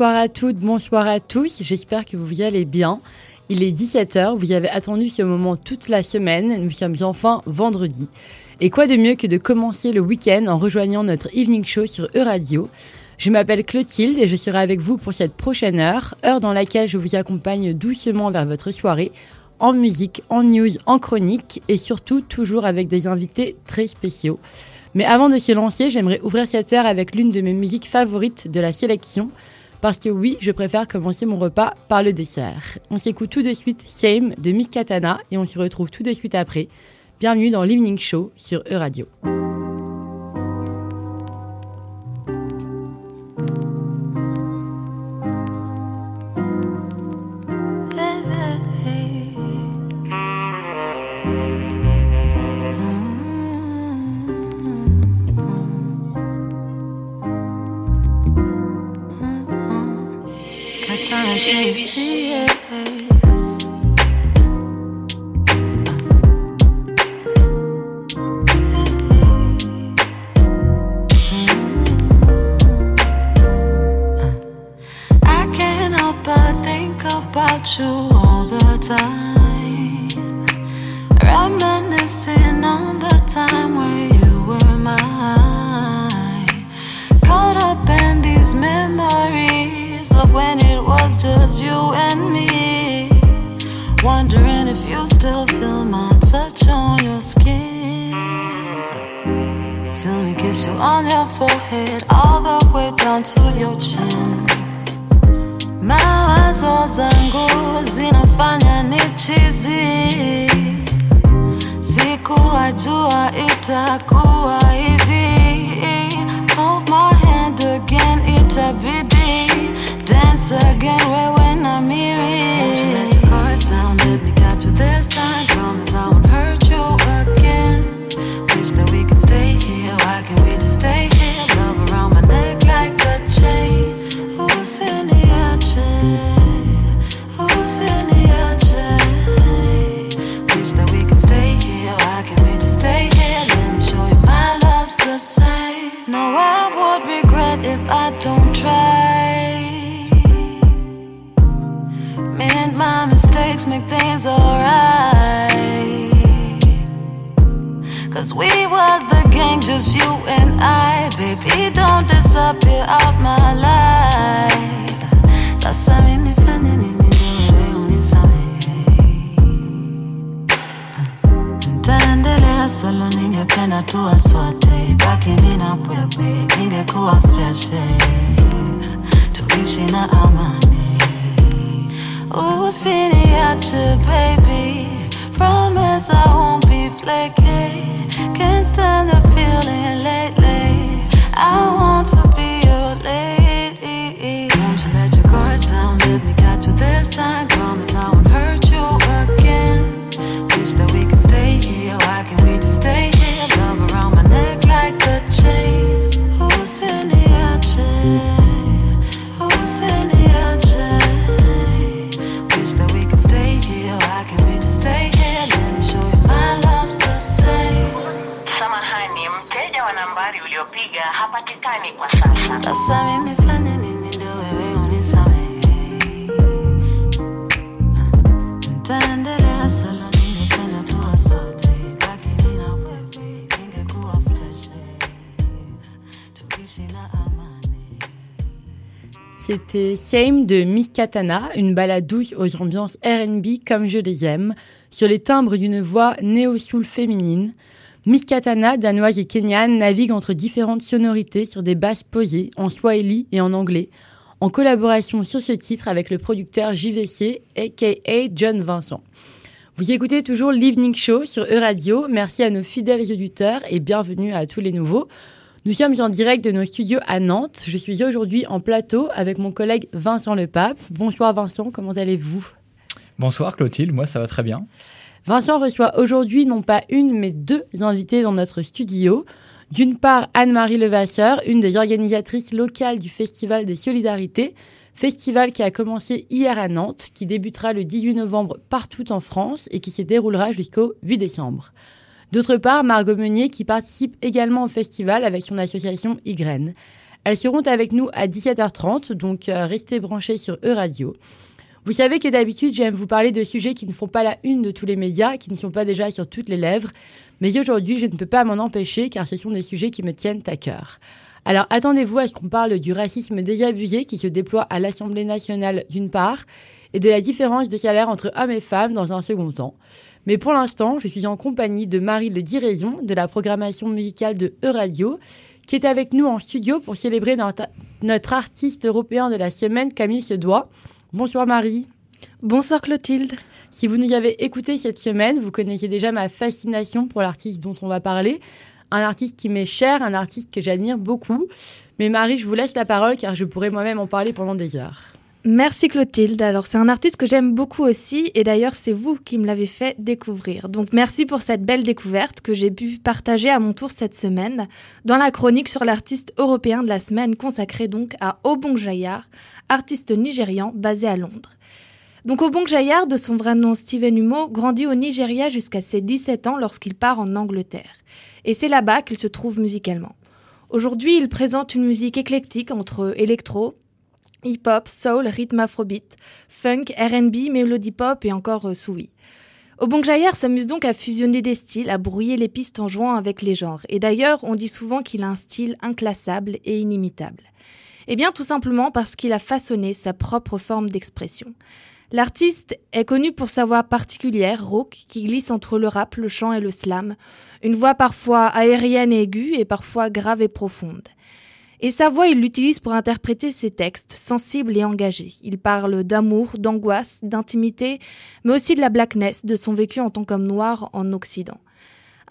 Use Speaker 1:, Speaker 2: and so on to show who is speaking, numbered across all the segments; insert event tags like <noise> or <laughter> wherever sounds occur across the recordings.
Speaker 1: Bonsoir à toutes, bonsoir à tous. J'espère que vous allez bien. Il est 17h, vous avez attendu ce moment toute la semaine. Nous sommes enfin vendredi. Et quoi de mieux que de commencer le week-end en rejoignant notre evening show sur Euradio Je m'appelle Clotilde et je serai avec vous pour cette prochaine heure, heure dans laquelle je vous accompagne doucement vers votre soirée, en musique, en news, en chronique et surtout toujours avec des invités très spéciaux. Mais avant de se lancer, j'aimerais ouvrir cette heure avec l'une de mes musiques favorites de la sélection. Parce que oui, je préfère commencer mon repas par le dessert. On s'écoute tout de suite Same de Miss Katana et on se retrouve tout de suite après. Bienvenue dans l'Evening Show sur E-Radio. shapes. I can't help but think about you all the time. Reminiscing on the time where you were mine. Caught up in these memories of when just you and me. Wondering if you still feel my touch on your skin. Feel me kiss you on your forehead, all the way down to your chin. Mawazo zangu zinafanya nichizi, sikuwajua itakuwa hivi. Hold my hand again, itabidi dance again right when I'm here. Won't you let your guards down? Let me catch you this time. everything's alright. Cause we was the gang, just you and I. Baby, don't disappear out my life. Sasa minifanya nini wewe unisamehe? Ntaendelea solo, ningependa tuwaswate, baki mimi na pwepe, ningekuwa fresh, tuishi na amani Ooh, senior, baby. Promise I won't be flaky. Can't stand the feeling lately. I want to be your lady. Won't you let your guards down. Let me catch you this time. Promise I won't hurt you again. Wish that we could stay here. Why can't we just stay here? Love around my neck like a chain. C'était Same de Miss Katana, une balade douce aux ambiances RB comme je les aime, sur les timbres d'une voix néo-soul féminine. Miss Katana, danoise et kenyane, navigue entre différentes sonorités sur des basses posées en swahili et en anglais, en collaboration sur ce titre avec le producteur JVC, aka John Vincent. Vous écoutez toujours l'Evening Show sur E-Radio. Merci à nos fidèles auditeurs et bienvenue à tous les nouveaux. Nous sommes en direct de nos studios à Nantes. Je suis aujourd'hui en plateau avec mon collègue Vincent Lepape. Bonsoir Vincent, comment allez-vous?
Speaker 2: Bonsoir Clotilde, moi ça va très bien.
Speaker 1: Vincent reçoit aujourd'hui non pas une mais deux invités dans notre studio. D'une part, Anne-Marie Levasseur, une des organisatrices locales du Festival des Solidarités, festival qui a commencé hier à Nantes, qui débutera le 18 novembre partout en France et qui se déroulera jusqu'au 8 décembre. D'autre part, Margot Meunier qui participe également au festival avec son association Ygraine.
Speaker 3: Elles seront avec nous à 17h30, donc euh, restez branchés sur E-Radio. Vous savez que d'habitude, j'aime vous parler de sujets qui ne font pas la une de tous les médias, qui ne sont pas déjà sur toutes les lèvres. Mais aujourd'hui, je ne peux pas m'en empêcher car ce sont des sujets qui me tiennent à cœur. Alors attendez-vous à ce qu'on parle du racisme désabusé qui se déploie à l'Assemblée nationale d'une part et de la différence de salaire entre hommes et femmes dans un second temps. Mais pour l'instant, je suis en compagnie de Marie Le Diraison de la programmation musicale de E-Radio qui est avec nous en studio pour célébrer notre, notre artiste européen de la semaine, Camille Sedois. Bonsoir Marie.
Speaker 4: Bonsoir Clotilde.
Speaker 3: Si vous nous avez écouté cette semaine, vous connaissez déjà ma fascination pour l'artiste dont on va parler. Un artiste qui m'est cher, un artiste que j'admire beaucoup. Mais Marie, je vous laisse la parole car je pourrais moi-même en parler pendant des heures.
Speaker 4: Merci Clotilde. Alors c'est un artiste que j'aime beaucoup aussi et d'ailleurs c'est vous qui me l'avez fait découvrir. Donc merci pour cette belle découverte que j'ai pu partager à mon tour cette semaine dans la chronique sur l'artiste européen de la semaine consacrée donc à Obong Jayar, artiste nigérian basé à Londres. Donc Obong Jayar, de son vrai nom Steven Humo, grandit au Nigeria jusqu'à ses 17 ans lorsqu'il part en Angleterre. Et c'est là-bas qu'il se trouve musicalement. Aujourd'hui, il présente une musique éclectique entre électro, hip-hop, soul, rythme afrobeat, funk, R&B, mélodie pop et encore euh, soui. Obong Jayar s'amuse donc à fusionner des styles, à brouiller les pistes en jouant avec les genres. Et d'ailleurs, on dit souvent qu'il a un style inclassable et inimitable. Eh bien, tout simplement parce qu'il a façonné sa propre forme d'expression. L'artiste est connu pour sa voix particulière, rauque, qui glisse entre le rap, le chant et le slam, une voix parfois aérienne et aiguë et parfois grave et profonde. Et sa voix, il l'utilise pour interpréter ses textes, sensibles et engagés. Il parle d'amour, d'angoisse, d'intimité, mais aussi de la blackness, de son vécu en tant qu'homme noir en Occident.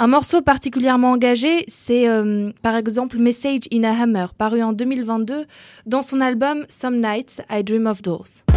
Speaker 4: Un morceau particulièrement engagé, c'est euh, par exemple Message in a Hammer, paru en 2022 dans son album Some Nights I Dream of Doors.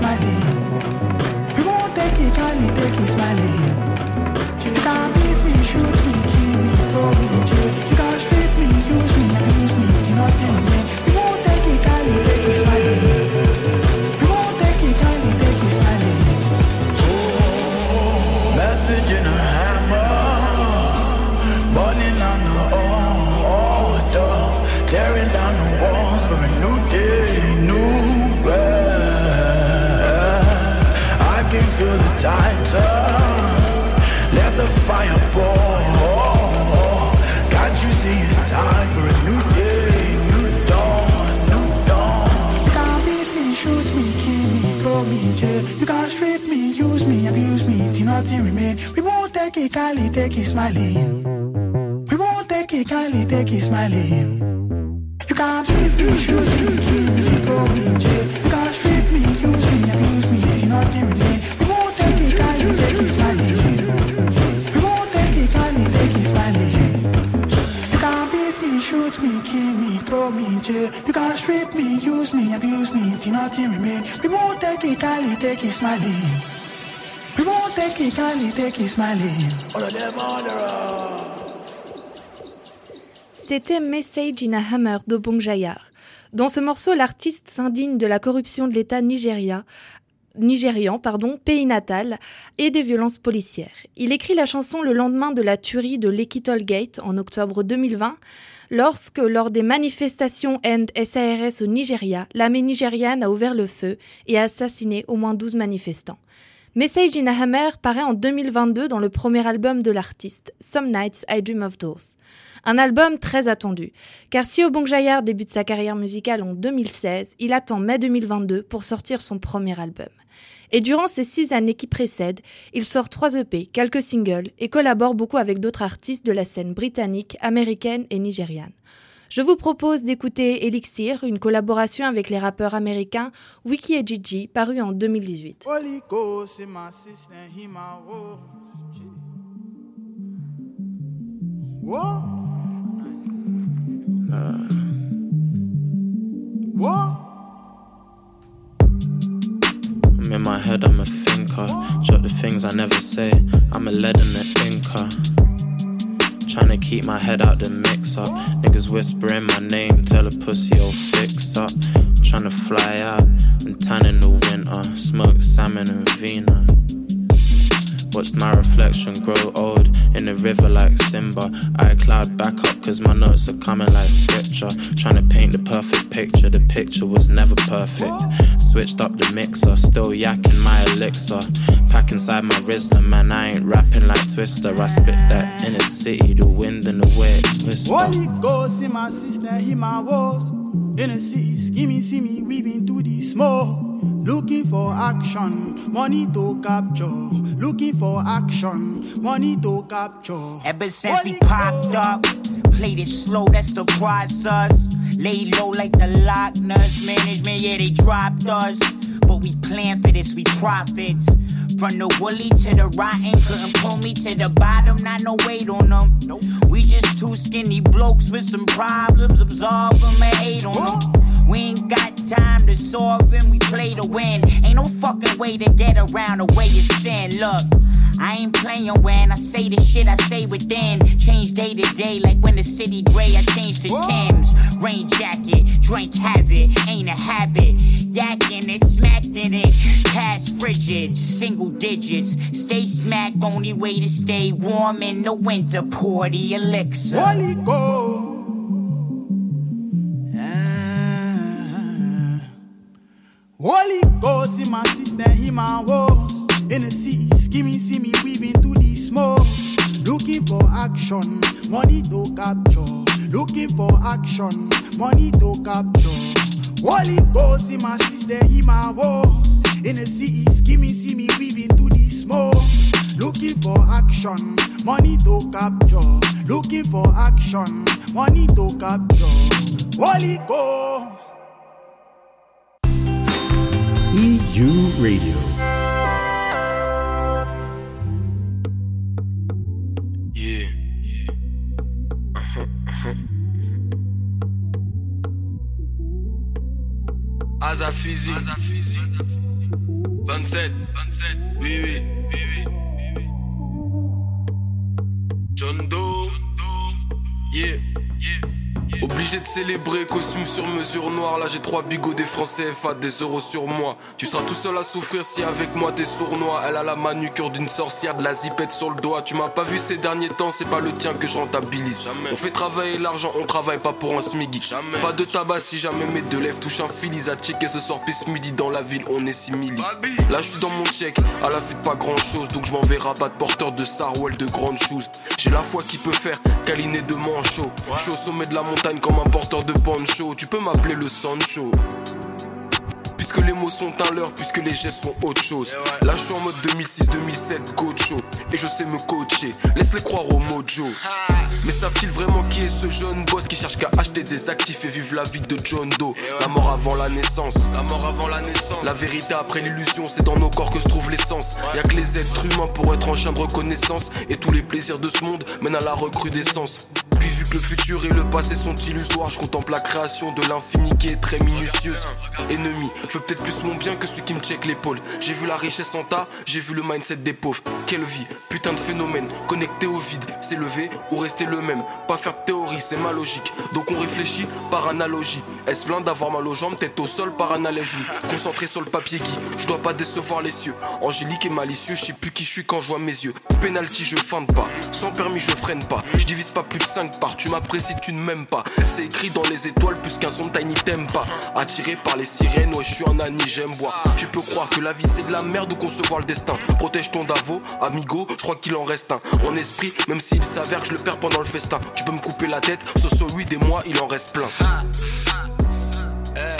Speaker 5: Cali, take take it smiling. We won't take it
Speaker 6: kindly, take it smiling. You can't beat me, shoot me, keep me, throw me in jail. You can't strip me, use me, abuse me, till nothing remain. We won't take it kindly, take it smiling. We won't take it kindly, take it smiling. You can't beat me, shoot me, kill me, throw me in jail. You can't strip me, use me, abuse me, till nothing remain. We won't take it kindly, take it smiling.
Speaker 4: C'était Message in a Hammer d'Obong Jayar. Dans ce morceau, l'artiste s'indigne de la corruption de l'État nigérian, pardon, pays natal, et des violences policières. Il écrit la chanson le lendemain de la tuerie de Lekki Toll Gate en octobre 2020, lorsque, lors des manifestations End SARS au Nigeria, l'armée nigériane a ouvert le feu et a assassiné au moins 12 manifestants. Message in a Hammer paraît en 2022 dans le premier album de l'artiste, Some Nights I Dream of Doors. Un album très attendu, car si Obong Jayar débute sa carrière musicale en 2016, il attend mai 2022 pour sortir son premier album. Et durant ces six années qui précèdent, il sort trois EP, quelques singles et collabore beaucoup avec d'autres artistes de la scène britannique, américaine et nigériane. Je vous propose d'écouter Elixir, une collaboration avec les rappeurs américains Wiki et Gigi, paru en 2018.
Speaker 6: Holy Ghost in my system, he my woe. Whoa. Nice. Whoa.
Speaker 7: I'm in my head, I'm a thinker. Jot the things I never say. I'm a lead and an inker. Trying to keep my head out the mix up. Niggas whispering my name, tell a pussy, oh, fix up. Trying to fly out and tan in the winter. Smoke salmon and vina. Watched my reflection grow old in the river like Simba. I cloud back up cause my notes are coming like scripture. Trying to paint the perfect picture, the picture was never perfect. Switched up the mixer, still yakking my elixir. Pack inside my Rizzler, man, I ain't rapping like Twister. I spit that in the city, the wind and the way it.
Speaker 6: Holy Ghost in my system, he my walls. In the city, skimming, see me weaving through the smoke. Looking for action, money to capture. Looking for action, money to capture.
Speaker 8: Ever since we popped up, played it slow, that's the process. Lay low like the Loch Ness management, yeah, they dropped us. But we plan for this, we profits. From the woolly to the rotten, couldn't pull me to the bottom, not no weight on them. We just two skinny blokes with some problems, absorb them and hate on them. We ain't got time to solve them, we play to win. Ain't no fucking way to get around the way you sin. Look, I ain't playing when I say the shit I say within. Change day to day, like when the city gray, I change to Tim's. Rain jacket, drink habit, ain't a habit. Yakking it, smacked in it, past frigid, single digits. Stay smack, only way to stay warm in the winter. Pour the elixir.
Speaker 6: Holy Holy Ghost in my system, he my walls. In the city, skimming, see me weaving through the smoke. Looking for action, money to capture. Looking for action, money to capture. Holy Ghost in my system, he my walls. In the city, skimming, see me weaving through the smoke. Looking for action, money to capture. Looking for action, money to capture. Holy Ghost.
Speaker 9: EU Radio.
Speaker 7: Yeah. <laughs> Uh-huh, uh-huh. Asa physique. 27. 27. Oui, oui. Oui, oui. John Doe. Yeah. Yeah. Obligé de célébrer, costume sur mesure noire. Là j'ai trois bigots, des francs CFA, des euros sur moi. Tu seras tout seul à souffrir si avec moi t'es sournois. Elle a la manucure d'une sorcière, de la zipette sur le doigt. Tu m'as pas vu ces derniers temps, c'est pas le tien que je rentabilise. On fait travailler l'argent, on travaille pas pour un smiggy. Pas de tabac si jamais mes deux lèvres touchent un fil. Ils a checké ce soir, pisse midi dans la ville, on est simili. Là je suis dans mon check, à la vue de pas grand chose. Donc je m'en vais rabattre porteur de Sarwell de grandes choses. J'ai la foi qui peut faire câliner de manchot. Je suis au sommet de la montagne comme un porteur de poncho. Tu peux m'appeler le Sancho. Puisque les
Speaker 10: mots sont un leurre puisque les gestes sont autre chose. Là, je suis en mode 2006-2007, Gocho. Et je sais me coacher. Laisse-les croire au mojo. Mais savent-ils vraiment qui est ce jeune boss qui cherche qu'à acheter des actifs et vivre la vie de John Doe? La mort avant la naissance. La mort avant la naissance. La vérité après l'illusion, c'est dans nos corps que se trouve l'essence. Y'a que les êtres humains pour être en chien de reconnaissance. Et tous les plaisirs de ce monde mènent à la recrudescence. Puis vu que le futur et le passé sont illusoires, je contemple la création de l'infini qui est très minutieuse. Ennemi, je veux peut-être plus mon bien que celui qui me check l'épaule. J'ai vu la richesse en tas, j'ai vu le mindset des pauvres. Quelle vie, putain de phénomène, connecté au vide, s'élever ou rester le même. Pas faire de théorie, c'est ma logique. Donc on réfléchit par analogie. Est-ce plein d'avoir mal aux jambes, tête au sol par analogie? Concentré sur le papier qui, je dois pas décevoir les cieux. Angélique et malicieux, je sais plus qui je suis quand je vois mes yeux. Penalty, je feinte pas. Sans permis, je freine pas. Je divise pas plus de 5 Tu m'apprécies, tu ne m'aimes pas. C'est écrit dans les étoiles, plus qu'un son tiny t'aime pas. Attiré par les sirènes, ouais, je suis un Annie, j'aime boire. Tu peux croire que la vie c'est de la merde ou concevoir le destin. Protège ton Davo, amigo, je crois qu'il en reste un. En esprit, même s'il s'avère que je le perds pendant le festin. Tu peux me couper la tête, Soso 8 et moi, il en reste plein. Eh,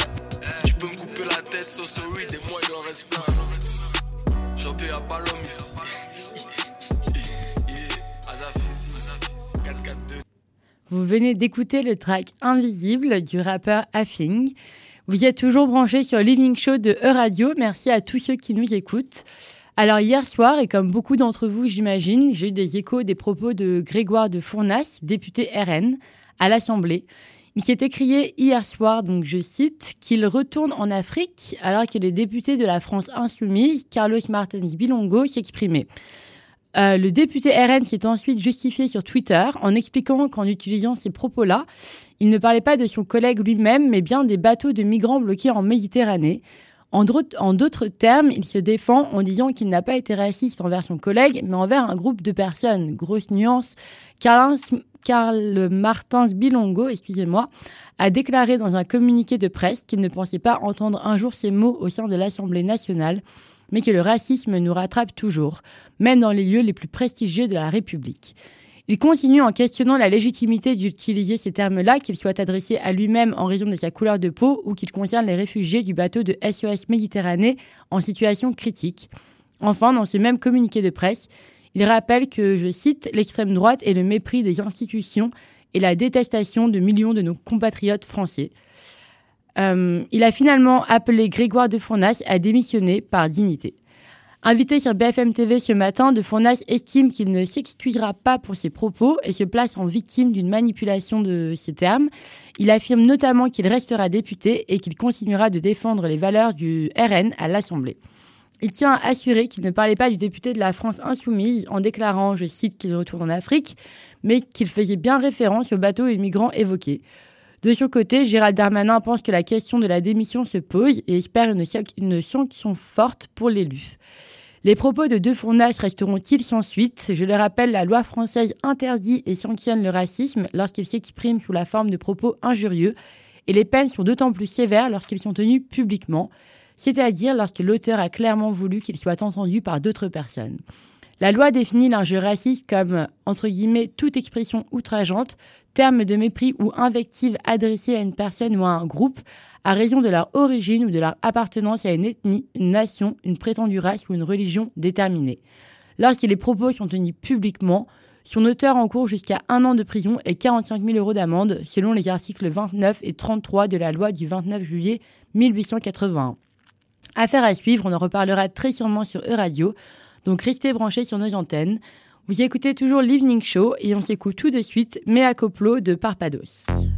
Speaker 10: tu peux me couper la tête, Soso 8 et moi, il en reste plein. Palom ici.
Speaker 3: Vous venez d'écouter le track Invisible du rappeur Affing. Vous êtes toujours branchés sur l'Evening Show de E-Radio. Merci à tous ceux qui nous écoutent. Alors hier soir, et comme beaucoup d'entre vous j'imagine, j'ai eu des échos des propos de Grégoire de Fournas, député RN, à l'Assemblée. Il s'est écrié hier soir, donc je cite, qu'il retourne en Afrique alors que les députés de la France insoumise, Carlos Martins Bilongo, s'exprimaient. Euh, le député RN s'est ensuite justifié sur Twitter en expliquant qu'en utilisant ces propos-là, il ne parlait pas de son collègue lui-même, mais bien des bateaux de migrants bloqués en Méditerranée. En d'autres termes, il se défend en disant qu'il n'a pas été raciste envers son collègue, mais envers un groupe de personnes. Grosse nuance. Carl, Martins Bilongo, excusez-moi, a déclaré dans un communiqué de presse qu'il ne pensait pas entendre un jour ces mots au sein de l'Assemblée nationale, mais que le racisme nous rattrape toujours, même dans les lieux les plus prestigieux de la République. Il continue en questionnant la légitimité d'utiliser ces termes-là, qu'ils soient adressés à lui-même en raison de sa couleur de peau ou qu'ils concernent les réfugiés du bateau de SOS Méditerranée en situation critique. Enfin, dans ce même communiqué de presse, il rappelle que, je cite, l'extrême droite est le mépris des institutions et la détestation de millions de nos compatriotes français. Euh, il a finalement appelé Grégoire de Fournas à démissionner par dignité. Invité sur BFM TV ce matin, De Fournas estime qu'il ne s'excusera pas pour ses propos et se place en victime d'une manipulation de ses termes. Il affirme notamment qu'il restera député et qu'il continuera de défendre les valeurs du RN à l'Assemblée. Il tient à assurer qu'il ne parlait pas du député de la France insoumise en déclarant, je cite, qu'il retourne en Afrique, mais qu'il faisait bien référence aux bateaux et migrants évoqués. De son côté, Gérald Darmanin pense que la question de la démission se pose et espère une, sanction forte pour l'élu. Les propos de deux resteront-ils sans suite? Je le rappelle, la loi française interdit et sanctionne le racisme lorsqu'il s'exprime sous la forme de propos injurieux, et les peines sont d'autant plus sévères lorsqu'ils sont tenus publiquement, c'est-à-dire lorsque l'auteur a clairement voulu qu'il soit entendu par d'autres personnes. La loi définit l'injure raciste comme, entre guillemets, toute expression outrageante, terme de mépris ou invective adressée à une personne ou à un groupe, à raison de leur origine ou de leur appartenance à une ethnie, une nation, une prétendue race ou une religion déterminée. Lorsque les propos sont tenus publiquement, son auteur encourt jusqu'à un an de prison et 45 000 euros d'amende, selon les articles 29 et 33 de la loi du 29 juillet 1881. Affaire à suivre, on en reparlera très sûrement sur E-Radio, donc restez branchés sur nos antennes. Vous écoutez toujours l'Evening Show et on s'écoute tout de suite Mea Coplo de Parpados.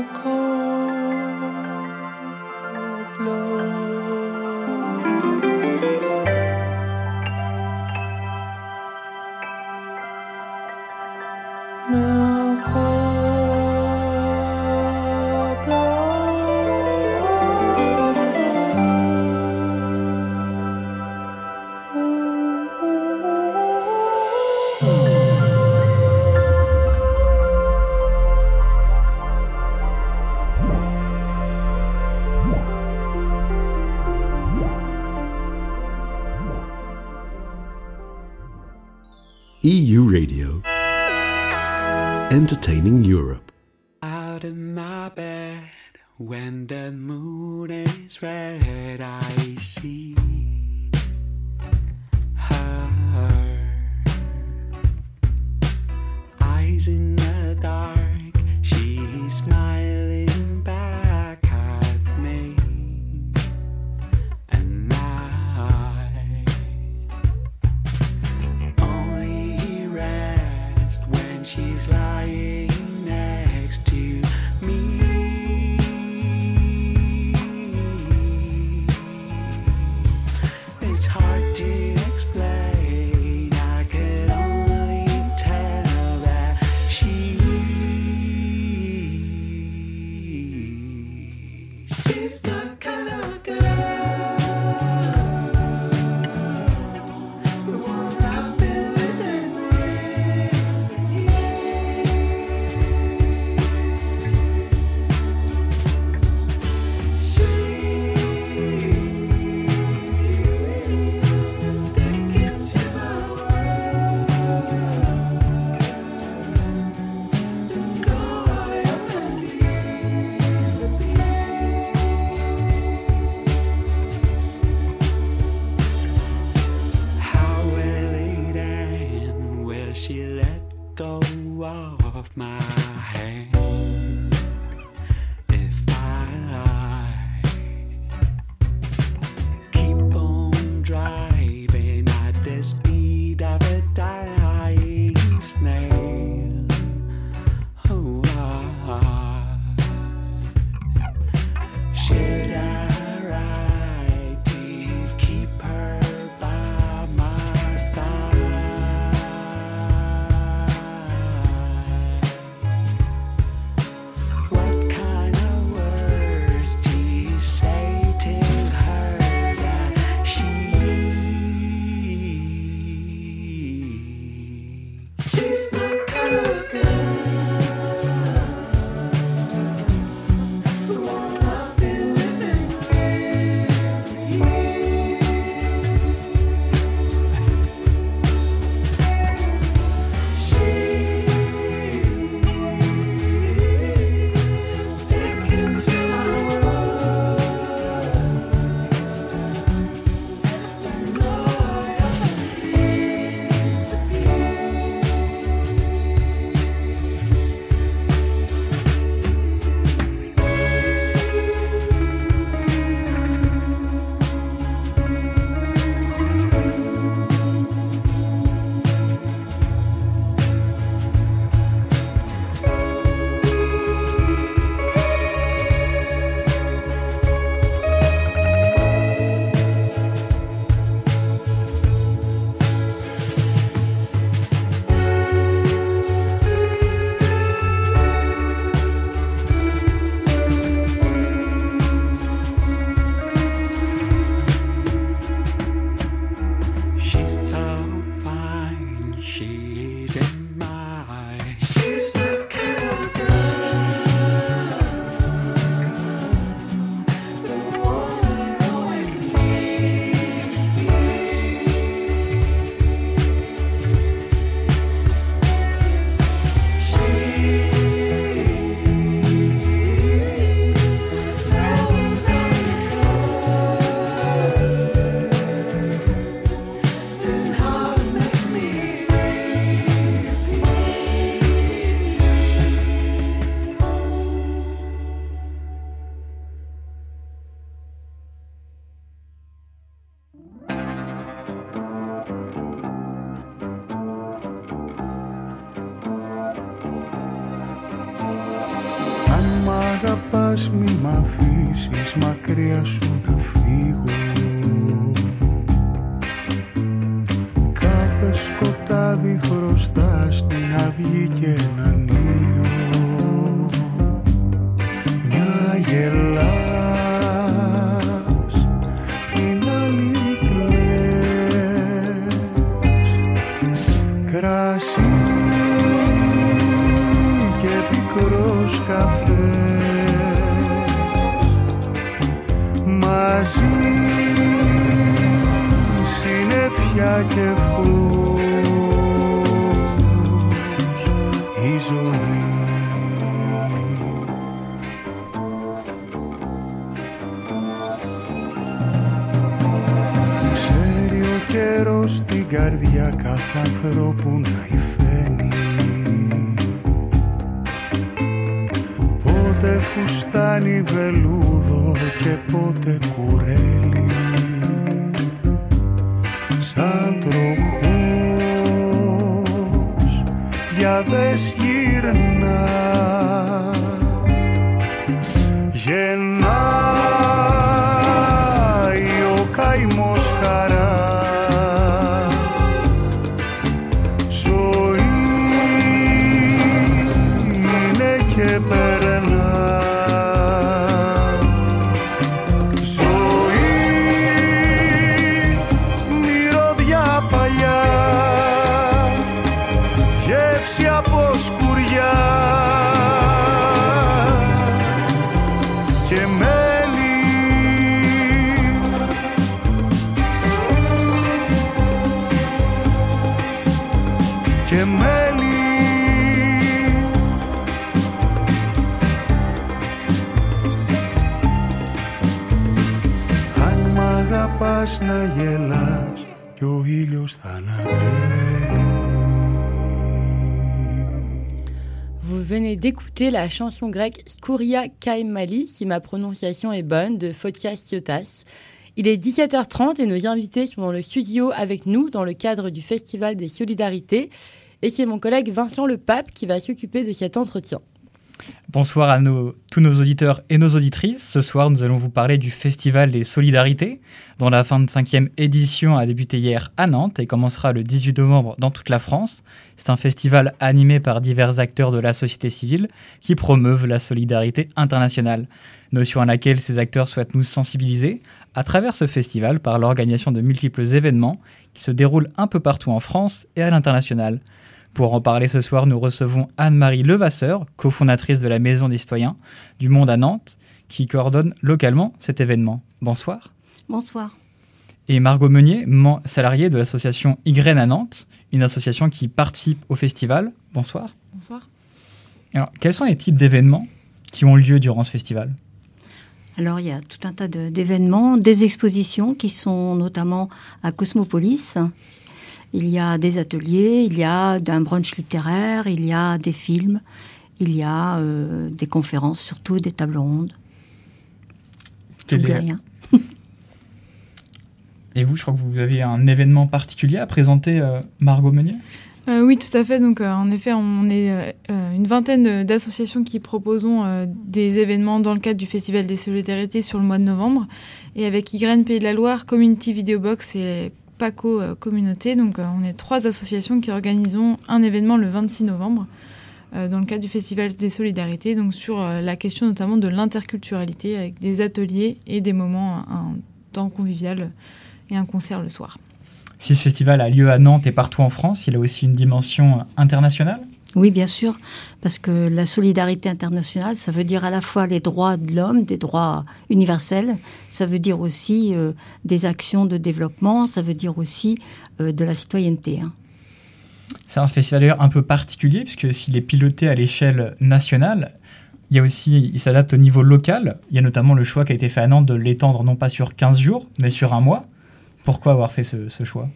Speaker 11: Me acoplo.
Speaker 9: Entertaining Europe.
Speaker 12: like if la chanson grecque Skouria Kaimali, si ma prononciation est bonne, de Fotias Siotas. Il est 17h30 et nos invités sont dans le studio avec nous dans le cadre du Festival des Solidarités. Et c'est mon collègue Vincent Le Pape qui va s'occuper de cet entretien.
Speaker 2: Bonsoir à tous nos auditeurs et nos auditrices. Ce soir, nous allons vous parler du Festival des Solidarités, dont la 25e édition a débuté hier à Nantes et commencera le 18 novembre dans toute la France. C'est un festival animé par divers acteurs de la société civile qui promeuvent la solidarité internationale, notion à laquelle ces acteurs souhaitent nous sensibiliser à travers ce festival par l'organisation de multiples événements qui se déroulent un peu partout en France et à l'international. Pour en parler ce soir, nous recevons Anne-Marie Levasseur, cofondatrice de la Maison des citoyens du Monde à Nantes, qui coordonne localement cet événement. Bonsoir.
Speaker 13: Bonsoir.
Speaker 2: Et Margot Meunier, salariée de l'association Y à Nantes, une association qui participe au festival. Bonsoir.
Speaker 13: Bonsoir.
Speaker 2: Alors, quels sont les types d'événements qui ont lieu durant ce festival?
Speaker 13: Alors, il y a tout un tas de- d'événements, des expositions qui sont notamment à Cosmopolis. Il y a des ateliers, il y a un brunch littéraire, il y a des films, il y a euh, des conférences, surtout des tables rondes. J'oublie rien. <laughs>
Speaker 2: Et vous, je crois que vous avez un événement particulier à présenter, euh, Margot Meunier?
Speaker 14: Euh, oui, tout à fait. Donc, euh, en effet, on est euh, une vingtaine d'associations qui proposons euh, des événements dans le cadre du Festival des Solidarités sur le mois de novembre. Et avec YGREN Pays de la Loire, Community Video Box et PACO euh, Communauté. Donc, euh, on est trois associations qui organisons un événement le 26 novembre euh, dans le cadre du Festival des Solidarités, donc sur la question notamment de l'interculturalité avec des ateliers et des moments, un temps convivial et un concert le soir.
Speaker 2: Si ce festival a lieu à Nantes et partout en France, il a aussi une dimension internationale?
Speaker 13: Oui, bien sûr, parce que la solidarité internationale, ça veut dire à la fois les droits de l'homme, des droits universels, ça veut dire aussi euh, des actions de développement, ça veut dire aussi euh, de la citoyenneté. hein.
Speaker 2: C'est un festival d'ailleurs un peu particulier, puisque s'il est piloté à l'échelle nationale, il y a aussi, il s'adapte au niveau local. Il y a notamment le choix qui a été fait à Nantes de l'étendre non pas sur 15 jours, mais sur un mois. Pourquoi avoir fait ce, choix?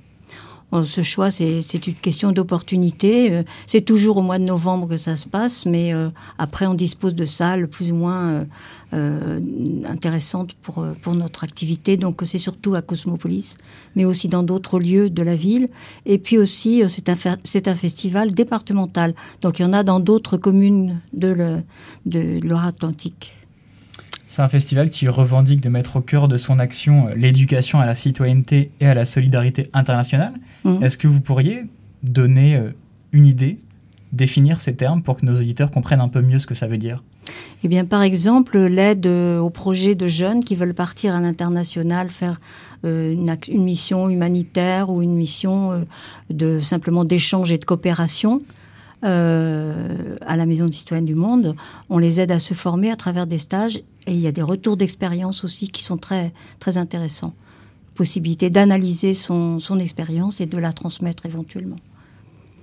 Speaker 13: Ce choix, c'est une question d'opportunité. Euh, C'est toujours au mois de novembre que ça se passe, mais euh, après, on dispose de salles plus ou moins euh, intéressantes pour, notre activité. Donc, c'est surtout à Cosmopolis, mais aussi dans d'autres lieux de la ville. Et puis aussi, c'est un, festival départemental. Donc, il y en a dans d'autres communes de le- de Loire-Atlantique.
Speaker 2: C'est un festival qui revendique de mettre au cœur de son action l'éducation à la citoyenneté et à la solidarité internationale.
Speaker 13: Mhm.
Speaker 2: Est-ce que vous pourriez donner euh, une idée, définir ces termes pour que nos auditeurs comprennent un peu mieux ce que ça veut dire?
Speaker 13: Eh bien, par exemple, l'aide euh, aux projets de jeunes qui veulent partir à l'international, faire euh, une, mission humanitaire ou une mission euh, de simplement d'échange et de coopération euh, à la Maison des citoyens du monde. On les aide à se former à travers des stages et il y a des retours d'expérience aussi qui sont très, très intéressants. Possibilité d'analyser son, son expérience et de la transmettre éventuellement.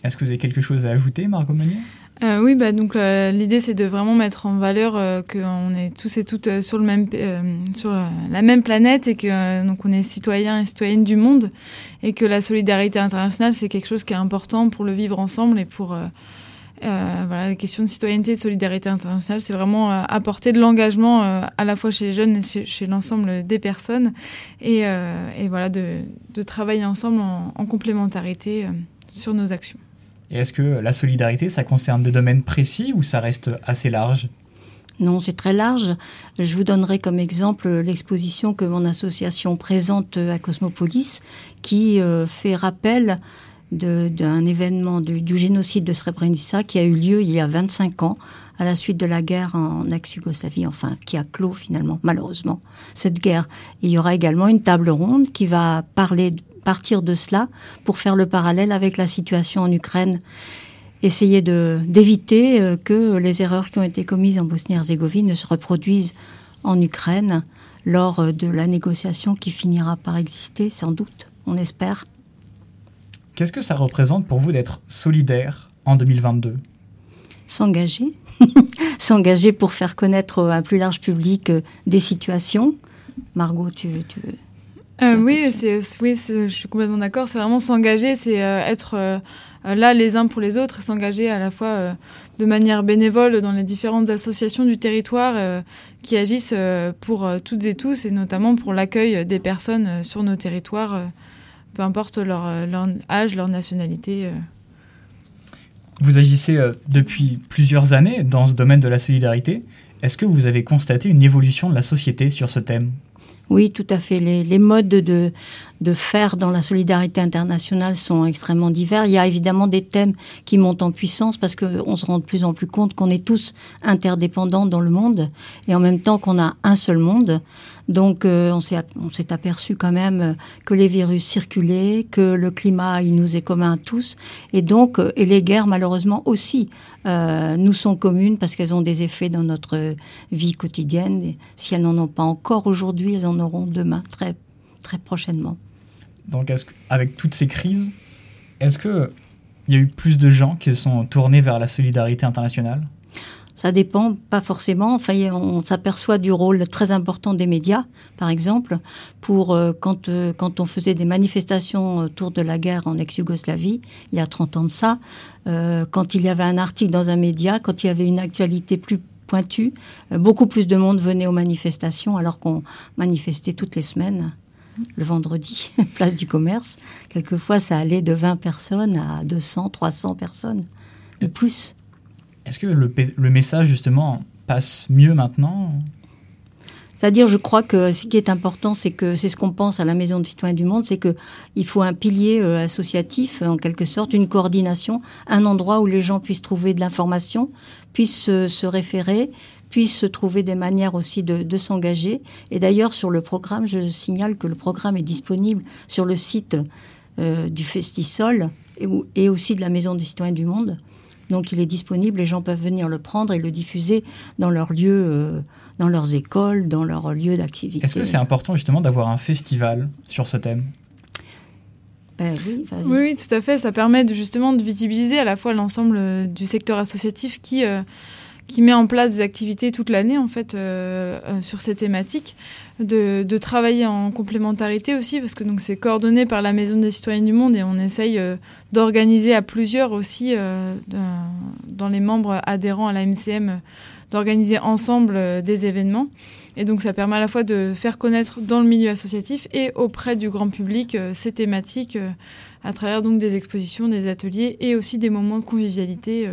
Speaker 2: Est-ce que vous avez quelque chose à ajouter, Margot Meunier?
Speaker 14: Euh, oui, bah, donc euh, l'idée c'est de vraiment mettre en valeur euh, qu'on est tous et toutes sur, le même, euh, sur la, la même planète et que euh, donc on est citoyens et citoyennes du monde et que la solidarité internationale c'est quelque chose qui est important pour le vivre ensemble et pour euh, voilà les questions de citoyenneté et de solidarité internationale c'est vraiment euh, apporter de l'engagement euh, à la fois chez les jeunes et chez, chez l'ensemble des personnes et, euh, et voilà de, de travailler ensemble en, en complémentarité euh, sur nos actions.
Speaker 2: Et est-ce que la solidarité, ça concerne des domaines précis ou ça reste assez large?
Speaker 13: Non, c'est très large. Je vous donnerai comme exemple l'exposition que mon association présente à Cosmopolis, qui euh, fait rappel d'un événement du, du génocide de Srebrenica qui a eu lieu il y a 25 ans à la suite de la guerre en ex-Yougoslavie, enfin qui a clos finalement, malheureusement, cette guerre. Il y aura également une table ronde qui va parler, partir de cela pour faire le parallèle avec la situation en Ukraine essayer d'éviter euh, que les erreurs qui ont été commises en Bosnie-Herzégovine ne se reproduisent en Ukraine lors euh, de la négociation qui finira par exister, sans doute, on espère.
Speaker 2: Qu'est-ce que ça représente pour vous d'être solidaire en 2022
Speaker 13: S'engager, <laughs> s'engager pour faire connaître à un plus large public euh, des situations. Margot, tu veux, tu veux
Speaker 14: Euh, oui, c'est, oui c'est- je suis complètement d'accord. C'est vraiment s'engager, c'est euh, être euh, là les uns pour les autres et s'engager à la fois euh, de manière bénévole dans les différentes associations du territoire euh, qui agissent euh, pour euh, toutes et tous et notamment pour l'accueil des personnes euh, sur nos territoires, euh, peu importe leur, euh, leur âge, leur nationalité. euh.
Speaker 2: Vous agissez euh, depuis plusieurs années dans ce domaine de la solidarité. Est-ce que vous avez constaté une évolution de la société sur ce thème?
Speaker 13: Oui, tout à fait. Les, les modes de, de faire dans la solidarité internationale sont extrêmement divers. Il y a évidemment des thèmes qui montent en puissance parce qu'on se rend de plus en plus compte qu'on est tous interdépendants dans le monde et en même temps qu'on a un seul monde. Donc euh, on s'est aperçu quand même euh, que les virus circulaient, que le climat il nous est commun à tous et donc euh, et les guerres malheureusement aussi nous sont communes parce qu'elles ont des effets dans notre vie quotidienne. Si elles n'en ont pas encore aujourd'hui, elles en auront demain très très prochainement.
Speaker 2: Donc, avec toutes ces crises, est-ce que il y a eu plus de gens qui se sont tournés vers la solidarité internationale?
Speaker 13: Ça dépend, pas forcément. Enfin, on s'aperçoit du rôle très important des médias, par exemple, pour euh, quand euh, quand on faisait des manifestations autour de la guerre en ex-Yougoslavie, il y a 30 ans de ça, euh, quand il y avait un article dans un média, quand il y avait une actualité plus pointue, euh, beaucoup plus de monde venait aux manifestations alors qu'on manifestait toutes les semaines. Le vendredi, <laughs> place du commerce. Quelquefois, ça allait de 20 personnes à 200, 300 personnes, ou plus.
Speaker 2: Est-ce que le, message, justement, passe mieux maintenant?
Speaker 13: C'est-à-dire, je crois que ce qui est important, c'est que c'est ce qu'on pense à la Maison des citoyens du monde, c'est que il faut un pilier euh, associatif, en quelque sorte, une coordination, un endroit où les gens puissent trouver de l'information, puissent se, référer, puissent se trouver des manières aussi de, s'engager. Et d'ailleurs, sur le programme, je signale que le programme est disponible sur le site euh, du Festisol et aussi de la Maison des citoyens du monde. Donc il est disponible, les gens peuvent venir le prendre et le diffuser dans leurs lieux, euh, dans leurs écoles, dans leurs lieux d'activité.
Speaker 2: Est-ce que c'est important, justement, d'avoir un festival sur ce thème?
Speaker 13: Ben oui, vas-y.
Speaker 14: Oui, oui, tout à fait. Ça permet de, justement de visibiliser à la fois l'ensemble euh, du secteur associatif qui, euh, qui met en place des activités toute l'année en fait euh, euh, sur ces thématiques, de, travailler en complémentarité aussi parce que donc c'est coordonné par la Maison des Citoyens du Monde et on essaye euh, d'organiser à plusieurs aussi dans, les membres adhérents à la MCM d'organiser ensemble des événements. Et donc ça permet à la fois de faire connaître dans le milieu associatif et auprès du grand public ces thématiques à travers donc des expositions, des ateliers et aussi des moments de convivialité.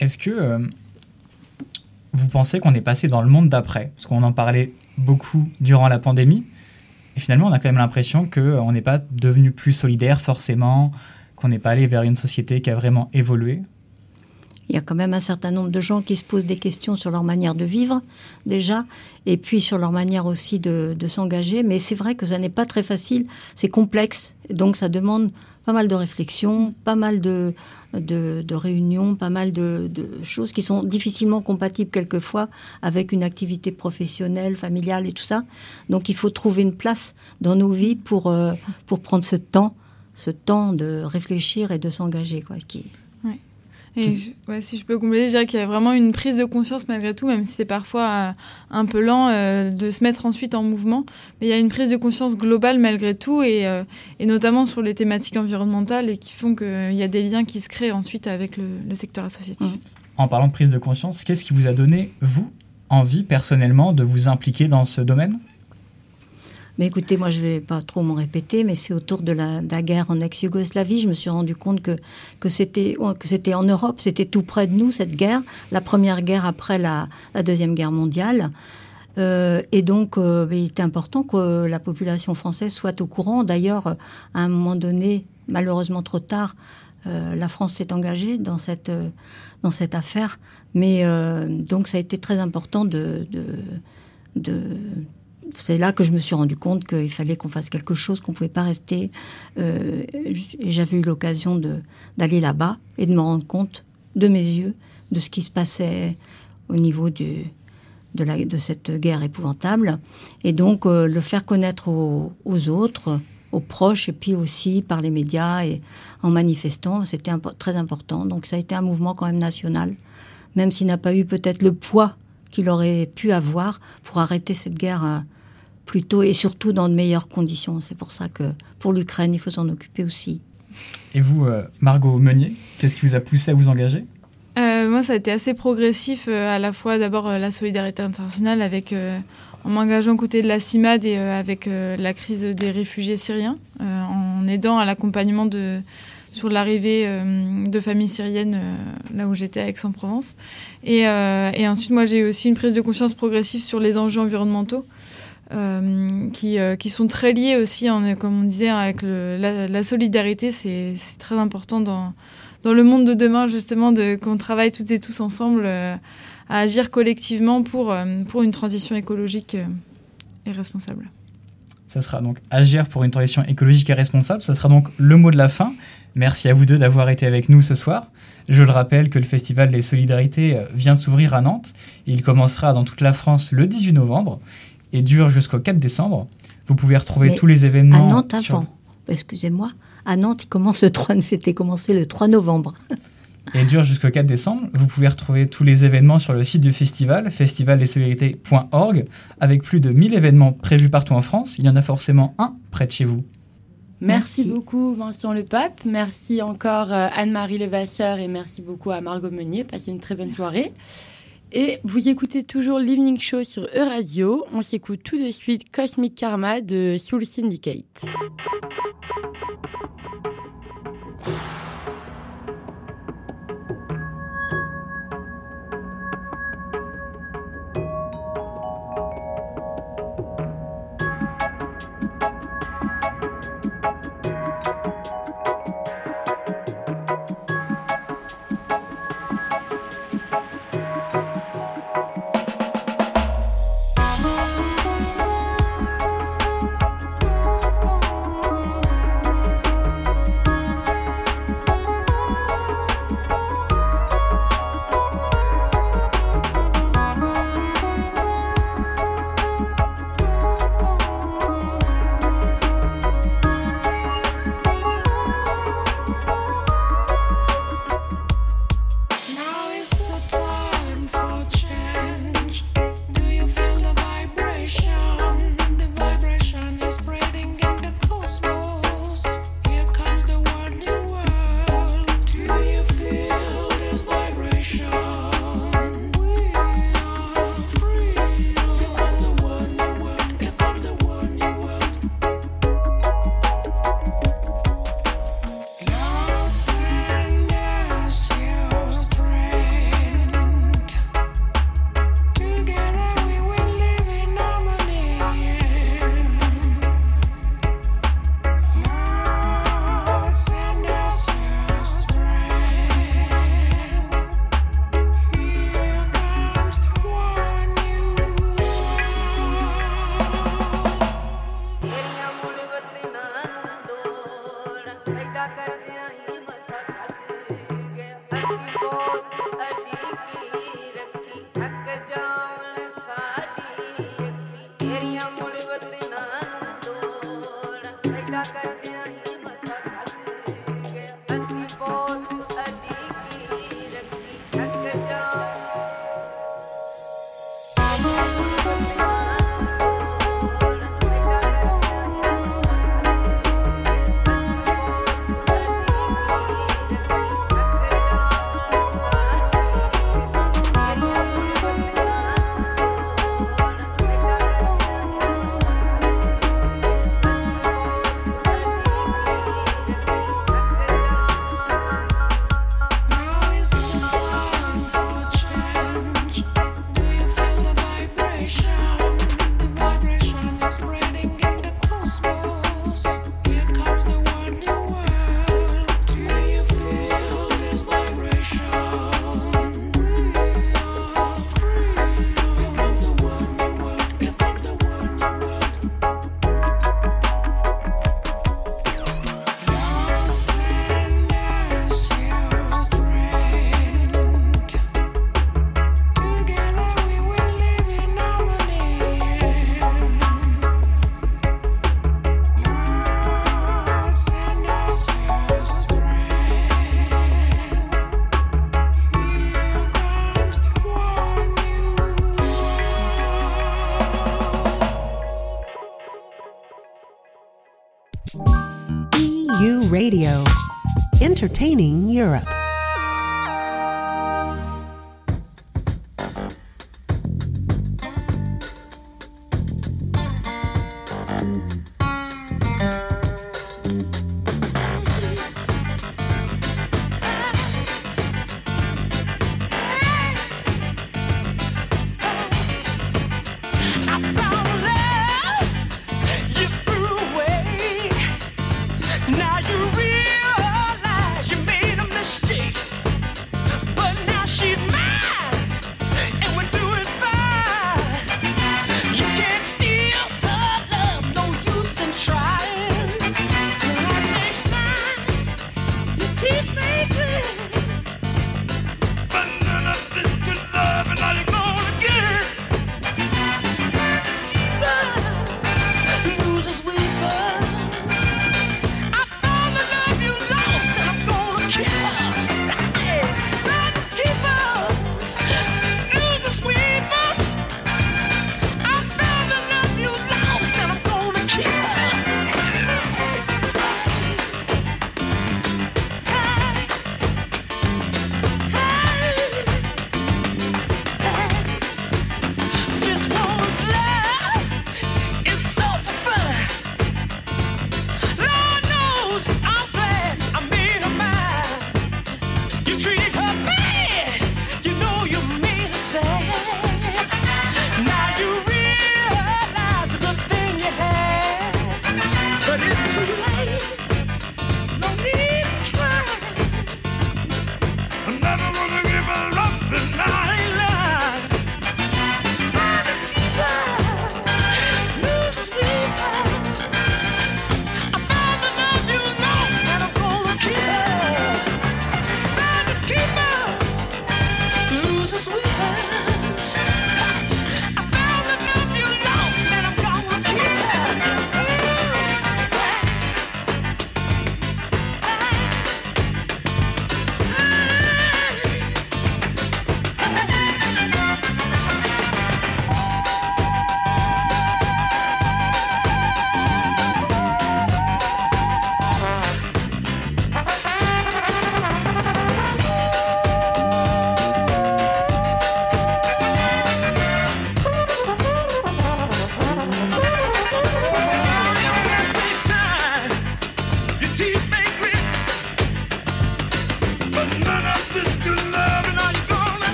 Speaker 14: Euh.
Speaker 2: Est-ce que euh, vous pensez qu'on est passé dans le monde d'après? Parce qu'on en parlait beaucoup durant la pandémie. Et finalement, on a quand même l'impression qu'on n'est pas devenu plus solidaire forcément, qu'on n'est pas allé vers une société qui a vraiment évolué.
Speaker 13: Il y a quand même un certain nombre de gens qui se posent des questions sur leur manière de vivre, déjà, et puis sur leur manière aussi de, de s'engager. Mais c'est vrai que ça n'est pas très facile, c'est complexe, donc ça demande pas mal de réflexion, pas mal de, de, de réunions, pas mal de, de, choses qui sont difficilement compatibles quelquefois avec une activité professionnelle, familiale et tout ça. Donc il faut trouver une place dans nos vies pour, euh, pour prendre ce temps, ce temps de réfléchir et de s'engager, quoi,
Speaker 14: et je, ouais, si je peux compléter, je dirais qu'il y a vraiment une prise de conscience malgré tout, même si c'est parfois euh, un peu lent euh, de se mettre ensuite en mouvement. Mais il y a une prise de conscience globale malgré tout, et, euh, et notamment sur les thématiques environnementales, et qui font qu'il y a des liens qui se créent ensuite avec le, le secteur associatif.
Speaker 2: En parlant de prise de conscience, qu'est-ce qui vous a donné, vous, envie personnellement de vous impliquer dans ce domaine?
Speaker 13: Mais écoutez, moi je vais pas trop m'en répéter, mais c'est autour de la, guerre en ex-Yougoslavie, je me suis rendu compte que, que c'était en Europe, c'était tout près de nous cette guerre, la première guerre après la, deuxième guerre mondiale. Euh, et donc, euh, il était important que la population française soit au courant. D'ailleurs, à un moment donné, malheureusement trop tard, euh, la France s'est engagée dans cette, dans cette affaire. Mais donc, ça a été très important de, de c'est là que je me suis rendu compte qu'il fallait qu'on fasse quelque chose, qu'on ne pouvait pas rester. Euh, j'avais eu l'occasion d'aller là-bas et de me rendre compte de mes yeux de ce qui se passait au niveau de, de cette guerre épouvantable. Et donc euh, le faire connaître aux, autres, aux proches, et puis aussi par les médias et en manifestant, c'était très important. Donc ça a été un mouvement quand même national, même s'il n'a pas eu peut-être le poids qu'il aurait pu avoir pour arrêter cette guerre. Euh, plutôt et surtout dans de meilleures conditions. C'est pour ça que pour l'Ukraine, il faut s'en occuper aussi.
Speaker 2: Et vous, euh, Margot Meunier, qu'est-ce qui vous a poussé à vous engager?
Speaker 14: Euh, Moi, ça a été assez progressif, euh, à la fois d'abord euh, la solidarité internationale avec, euh, en m'engageant aux côtés de la CIMAD et euh, avec la crise des réfugiés syriens, en aidant à l'accompagnement de sur l'arrivée euh, de familles syriennes euh, là où j'étais à Aix-en-Provence. Et, euh, et, ensuite, moi, j'ai eu aussi une prise de conscience progressive sur les enjeux environnementaux. Euh, qui, euh, qui, sont très liés aussi, comme on disait, avec la, solidarité. C'est très important dans, dans le monde de demain, justement, qu'on travaille toutes et tous ensemble euh, à agir collectivement pour, pour une transition écologique et responsable.
Speaker 2: Ça sera donc agir pour une transition écologique et responsable. Ça sera donc le mot de la fin. Merci à vous deux d'avoir été avec nous ce soir. Je le rappelle que le Festival des Solidarités vient de s'ouvrir à Nantes. Il commencera dans toute la France le 18 novembre et dure jusqu'au 4 décembre. Vous pouvez retrouver
Speaker 13: Mais
Speaker 2: tous les événements.
Speaker 13: À Nantes
Speaker 2: sur...
Speaker 13: avant, excusez-moi. À Nantes, il commence le 3, c'était commencé le 3 novembre. <laughs>
Speaker 2: Et dure jusqu'au 4 décembre. Vous pouvez retrouver tous les événements sur le site du festival, festivaldessolidarités.org, avec plus de 1000 événements prévus partout en France. Il y en a forcément un près de chez vous.
Speaker 3: Merci, merci. beaucoup Vincent Le Pape, merci encore euh, Anne-Marie Levasseur et merci beaucoup à Margot Meunier. Passez une très bonne merci. soirée. Et vous écoutez toujours l'Evening Show sur E-Radio. On s'écoute tout de suite Cosmic Karma de Soul Syndicate.
Speaker 15: EU Radio, entertaining Europe.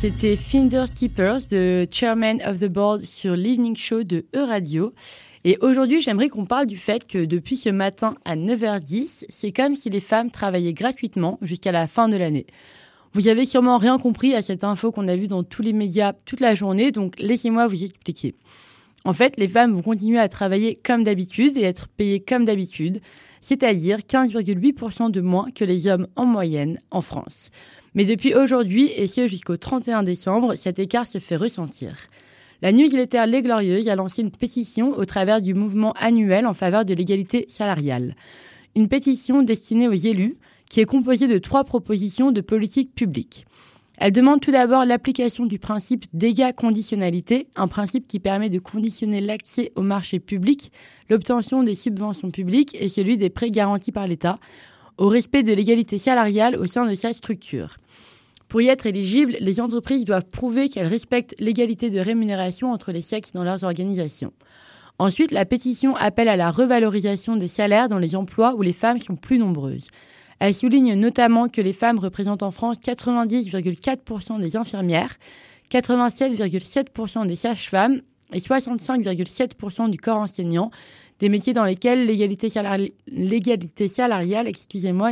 Speaker 3: C'était Finders Keepers de Chairman of the Board sur l'Evening Show de E-Radio. Et aujourd'hui, j'aimerais qu'on parle du fait que depuis ce matin à 9h10, c'est comme si les femmes travaillaient gratuitement jusqu'à la fin de l'année. Vous avez sûrement rien compris à cette info qu'on a vue dans tous les médias toute la journée, donc laissez-moi vous expliquer. En fait, les femmes vont continuer à travailler comme d'habitude et être payées comme d'habitude, c'est-à-dire 15,8% de moins que les hommes en moyenne en France. Mais depuis aujourd'hui, et ce jusqu'au 31 décembre, cet écart se fait ressentir. La newsletter Les Glorieuses a lancé une pétition au travers du mouvement annuel en faveur de l'égalité salariale. Une pétition destinée aux élus qui est composée de trois propositions de politique publique. Elle demande tout d'abord l'application du principe d'égal-conditionnalité, un principe qui permet de conditionner l'accès au marché public, l'obtention des subventions publiques et celui des prêts garantis par l'État, au respect de l'égalité salariale au sein de sa structure. Pour y être éligibles, les entreprises doivent prouver qu'elles respectent l'égalité de rémunération entre les sexes dans leurs organisations. Ensuite, la pétition appelle à la revalorisation des salaires dans les emplois où les femmes sont plus nombreuses. Elle souligne notamment que les femmes représentent en France 90,4% des infirmières, 87,7% des sages-femmes et 65,7% du corps enseignant, des métiers dans lesquels l'égalité salari salariale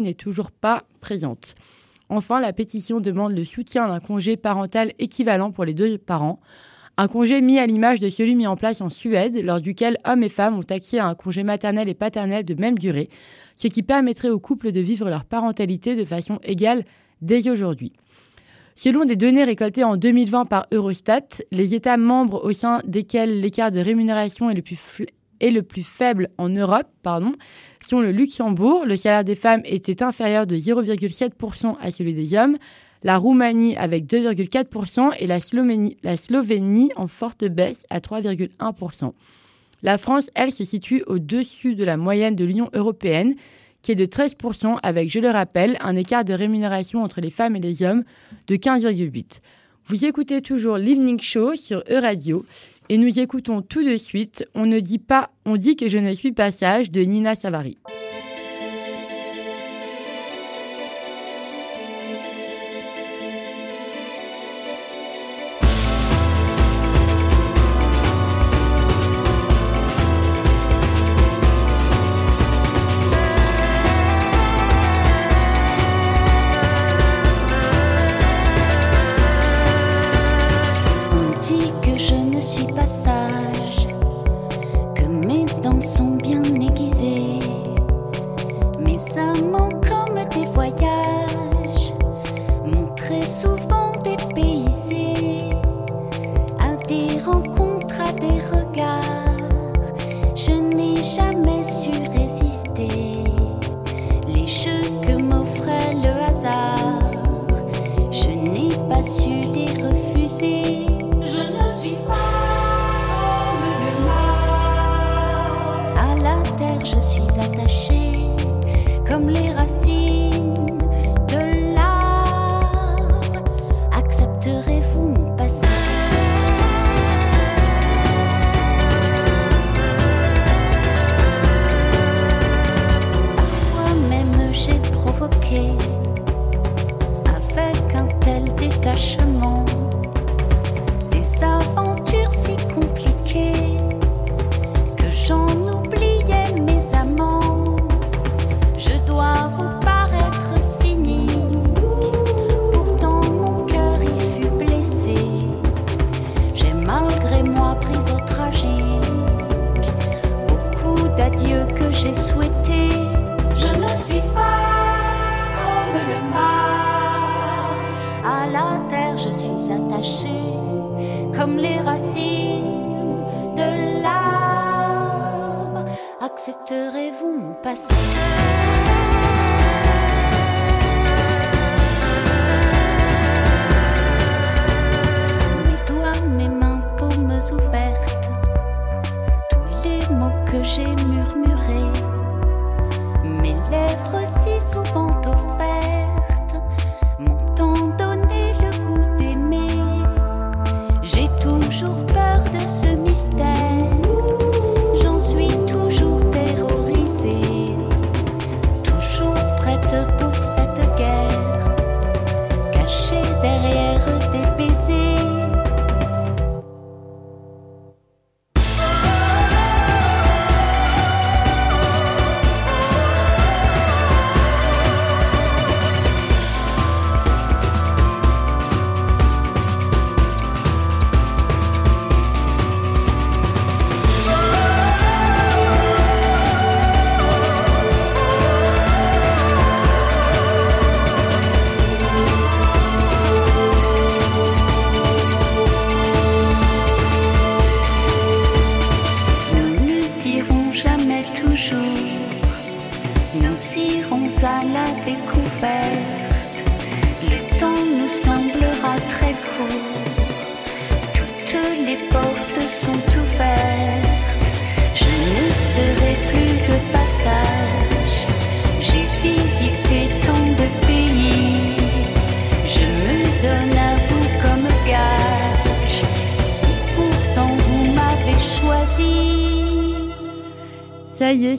Speaker 3: n'est toujours pas présente. Enfin, la pétition demande le soutien d'un congé parental équivalent pour les deux parents, un congé mis à l'image de celui mis en place en Suède, lors duquel hommes et femmes ont à un congé maternel et paternel de même durée, ce qui permettrait aux couples de vivre leur parentalité de façon égale dès aujourd'hui. Selon des données récoltées en 2020 par Eurostat, les États membres au sein desquels l'écart de rémunération est le plus, est le plus faible en Europe, pardon, sont le Luxembourg, le salaire des femmes était inférieur de 0,7% à celui des hommes, la Roumanie avec 2,4% et la Slovénie, la Slovénie en forte baisse à 3,1%. La France, elle, se situe au-dessus de la moyenne de l'Union européenne, qui est de 13%, avec, je le rappelle, un écart de rémunération entre les femmes et les hommes de 15,8%. Vous écoutez toujours l'Evening Show sur E-Radio et nous écoutons tout de suite On ne dit pas, on dit que je ne suis pas sage de Nina Savary. kiss.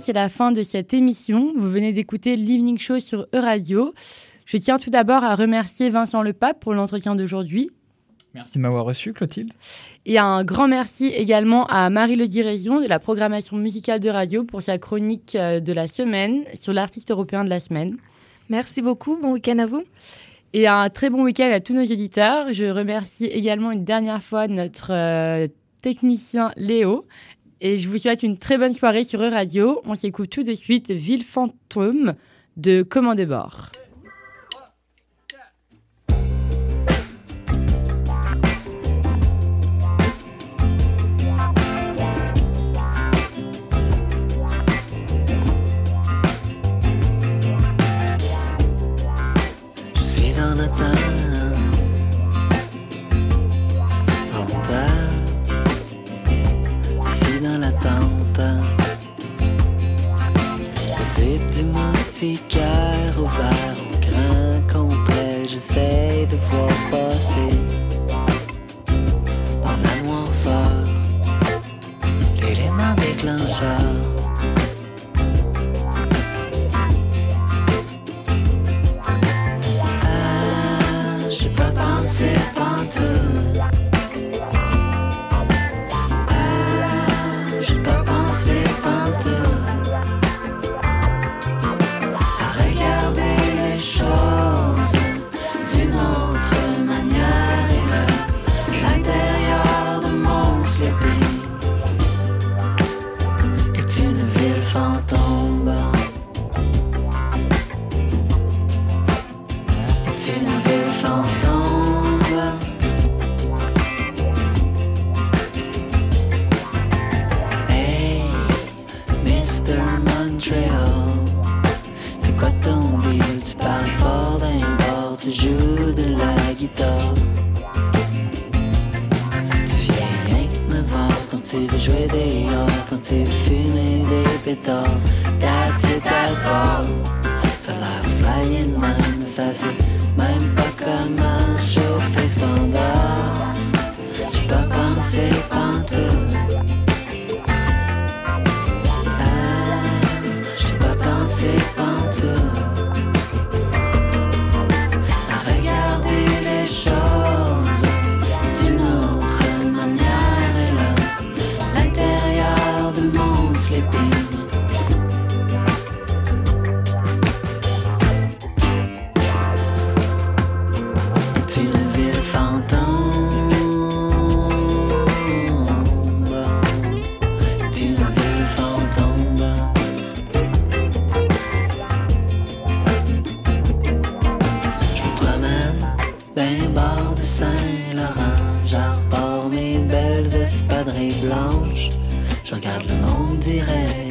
Speaker 3: C'est la fin de cette émission. Vous venez d'écouter l'Evening Show sur Euradio. Je tiens tout d'abord à remercier Vincent Lepape pour l'entretien d'aujourd'hui.
Speaker 2: Merci de m'avoir reçu, Clotilde.
Speaker 3: Et un grand merci également à Marie-Le Diraison de la programmation musicale de radio pour sa chronique euh, de la semaine sur l'artiste européen de la semaine.
Speaker 4: Merci beaucoup, bon week-end à vous.
Speaker 3: Et un très bon week-end à tous nos éditeurs. Je remercie également une dernière fois notre euh, technicien Léo. Et je vous souhaite une très bonne soirée sur Radio. On s'écoute tout de suite Ville Fantôme de Commande Bord.
Speaker 1: Du Blanches. Je regarde le monde direct